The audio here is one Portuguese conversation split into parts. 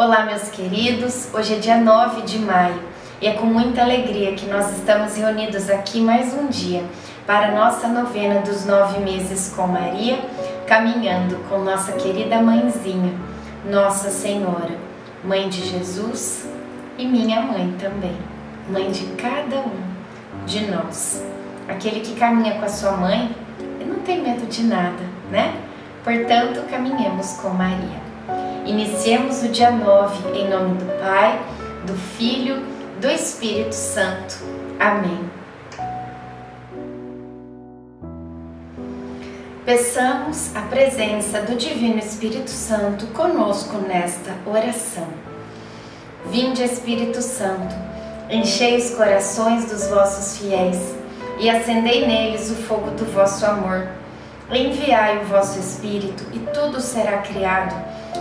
Olá, meus queridos. Hoje é dia 9 de maio e é com muita alegria que nós estamos reunidos aqui mais um dia para a nossa novena dos nove meses com Maria, caminhando com nossa querida mãezinha, Nossa Senhora, Mãe de Jesus e minha mãe também, mãe de cada um de nós. Aquele que caminha com a sua mãe não tem medo de nada, né? Portanto, caminhemos com Maria. Iniciemos o dia 9 em nome do Pai, do Filho, do Espírito Santo. Amém. Peçamos a presença do Divino Espírito Santo conosco nesta oração. Vinde, Espírito Santo, enchei os corações dos vossos fiéis e acendei neles o fogo do vosso amor. Enviai o vosso Espírito e tudo será criado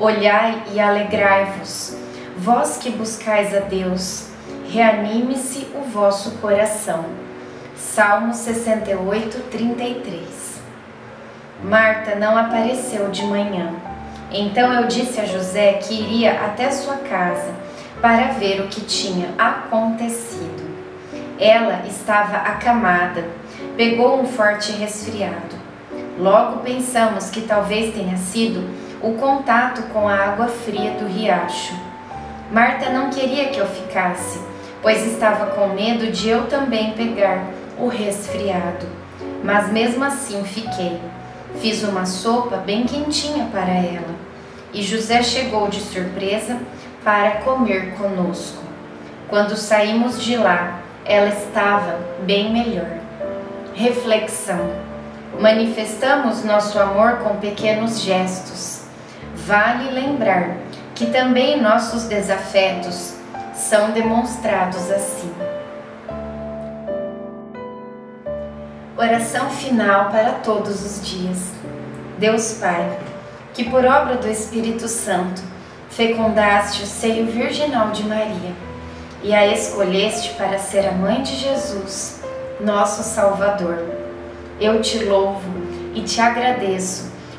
Olhai e alegrai-vos, vós que buscais a Deus, reanime-se o vosso coração. Salmo 68, 33 Marta não apareceu de manhã. Então eu disse a José que iria até sua casa para ver o que tinha acontecido. Ela estava acamada, pegou um forte resfriado. Logo pensamos que talvez tenha sido o contato com a água fria do riacho. Marta não queria que eu ficasse, pois estava com medo de eu também pegar o resfriado. Mas mesmo assim fiquei. Fiz uma sopa bem quentinha para ela. E José chegou de surpresa para comer conosco. Quando saímos de lá, ela estava bem melhor. Reflexão: manifestamos nosso amor com pequenos gestos vale lembrar que também nossos desafetos são demonstrados assim. Oração final para todos os dias. Deus Pai, que por obra do Espírito Santo fecundaste o seio virginal de Maria e a escolheste para ser a mãe de Jesus, nosso Salvador. Eu te louvo e te agradeço